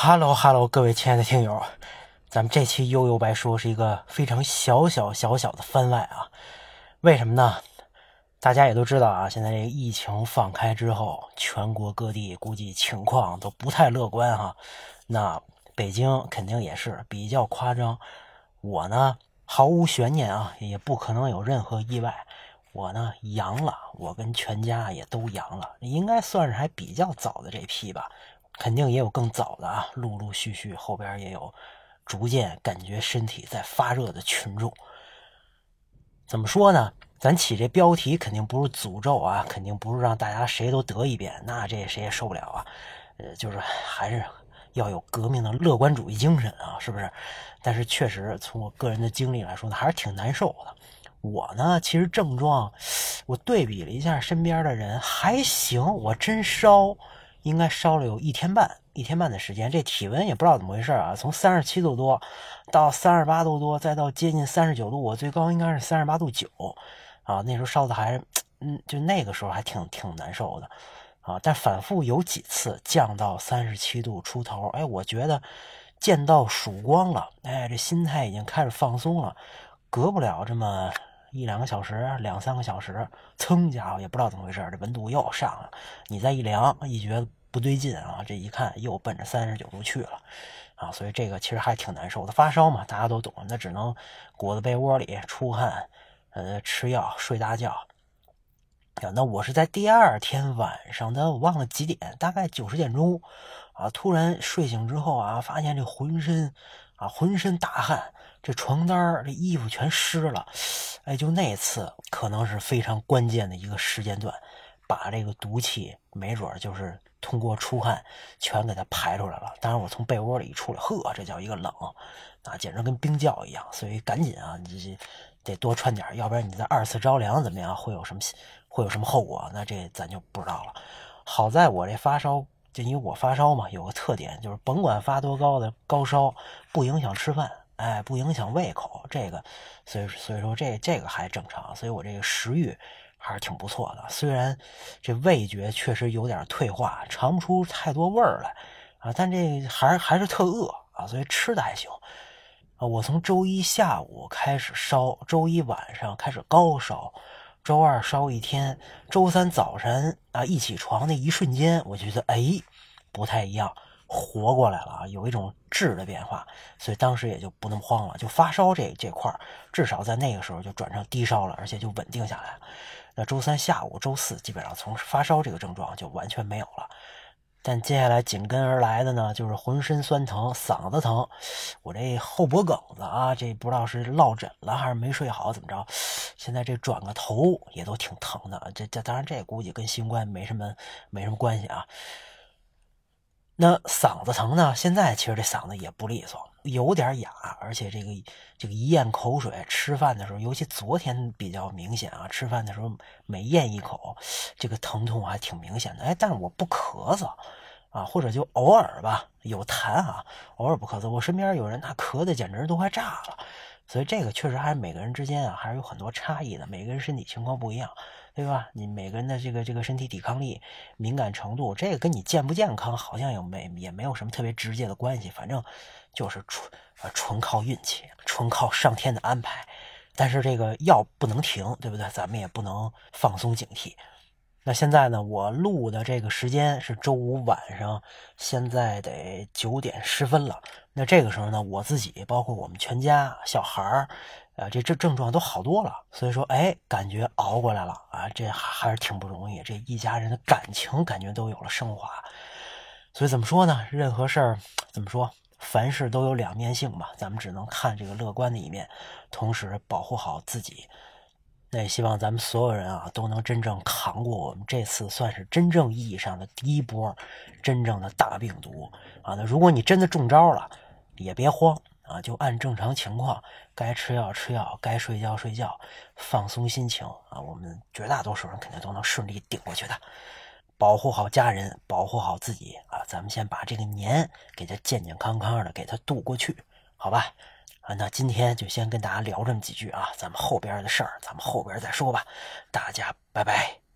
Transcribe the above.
Hello Hello，各位亲爱的听友，咱们这期悠悠白说是一个非常小小小小的番外啊。为什么呢？大家也都知道啊，现在这个疫情放开之后，全国各地估计情况都不太乐观哈。那北京肯定也是比较夸张。我呢，毫无悬念啊，也不可能有任何意外。我呢阳了，我跟全家也都阳了，应该算是还比较早的这批吧。肯定也有更早的啊，陆陆续续后边也有逐渐感觉身体在发热的群众。怎么说呢？咱起这标题肯定不是诅咒啊，肯定不是让大家谁都得一遍，那这谁也受不了啊。呃，就是还是要有革命的乐观主义精神啊，是不是？但是确实从我个人的经历来说呢，还是挺难受的。我呢，其实症状我对比了一下身边的人，还行，我真烧。应该烧了有一天半，一天半的时间，这体温也不知道怎么回事啊，从三十七度多到三十八度多，再到接近三十九度，我最高应该是三十八度九啊，那时候烧的还，嗯，就那个时候还挺挺难受的啊，但反复有几次降到三十七度出头，哎，我觉得见到曙光了，哎，这心态已经开始放松了，隔不了这么。一两个小时，两三个小时，噌家伙也不知道怎么回事，这温度又上了。你再一量，一觉得不对劲啊，这一看又奔着三十九度去了啊！所以这个其实还挺难受的。发烧嘛，大家都懂，那只能裹在被窝里出汗，呃，吃药睡大觉。那我是在第二天晚上的，我忘了几点，大概九十点钟啊，突然睡醒之后啊，发现这浑身啊浑身大汗。这床单这衣服全湿了，哎，就那次可能是非常关键的一个时间段，把这个毒气没准就是通过出汗全给它排出来了。当然，我从被窝里一出来，呵，这叫一个冷啊，简直跟冰窖一样。所以赶紧啊，你得多穿点，要不然你再二次着凉怎么样？会有什么会有什么后果？那这咱就不知道了。好在我这发烧，就因为我发烧嘛，有个特点就是甭管发多高的高烧，不影响吃饭。哎，不影响胃口，这个，所以所以说这这个还正常，所以我这个食欲还是挺不错的。虽然这味觉确实有点退化，尝不出太多味儿来啊，但这还还是特饿啊，所以吃的还行啊。我从周一下午开始烧，周一晚上开始高烧，周二烧一天，周三早晨啊一起床那一瞬间，我觉得哎不太一样。活过来了啊，有一种质的变化，所以当时也就不那么慌了。就发烧这这块至少在那个时候就转成低烧了，而且就稳定下来了。那周三下午、周四基本上从发烧这个症状就完全没有了。但接下来紧跟而来的呢，就是浑身酸疼、嗓子疼，我这后脖梗子啊，这不知道是落枕了还是没睡好怎么着，现在这转个头也都挺疼的。这这当然这估计跟新冠没什么没什么关系啊。那嗓子疼呢？现在其实这嗓子也不利索，有点哑，而且这个这个一咽口水，吃饭的时候，尤其昨天比较明显啊，吃饭的时候每咽一口，这个疼痛还挺明显的。哎，但是我不咳嗽啊，或者就偶尔吧有痰啊，偶尔不咳嗽。我身边有人那咳的简直都快炸了，所以这个确实还是每个人之间啊还是有很多差异的，每个人身体情况不一样。对吧？你每个人的这个这个身体抵抗力、敏感程度，这个跟你健不健康好像也没也没有什么特别直接的关系。反正就是纯呃纯靠运气，纯靠上天的安排。但是这个药不能停，对不对？咱们也不能放松警惕。那现在呢？我录的这个时间是周五晚上，现在得九点十分了。那这个时候呢，我自己包括我们全家小孩儿。啊，这这症状都好多了，所以说，哎，感觉熬过来了啊，这还是挺不容易。这一家人的感情感觉都有了升华，所以怎么说呢？任何事儿怎么说，凡事都有两面性吧。咱们只能看这个乐观的一面，同时保护好自己。那也希望咱们所有人啊，都能真正扛过我们这次算是真正意义上的第一波真正的大病毒啊。那如果你真的中招了，也别慌。啊，就按正常情况，该吃药吃药，该睡觉睡觉，放松心情啊。我们绝大多数人肯定都能顺利顶过去的，保护好家人，保护好自己啊。咱们先把这个年给它健健康康的给它度过去，好吧？那今天就先跟大家聊这么几句啊，咱们后边的事儿咱们后边再说吧。大家拜拜。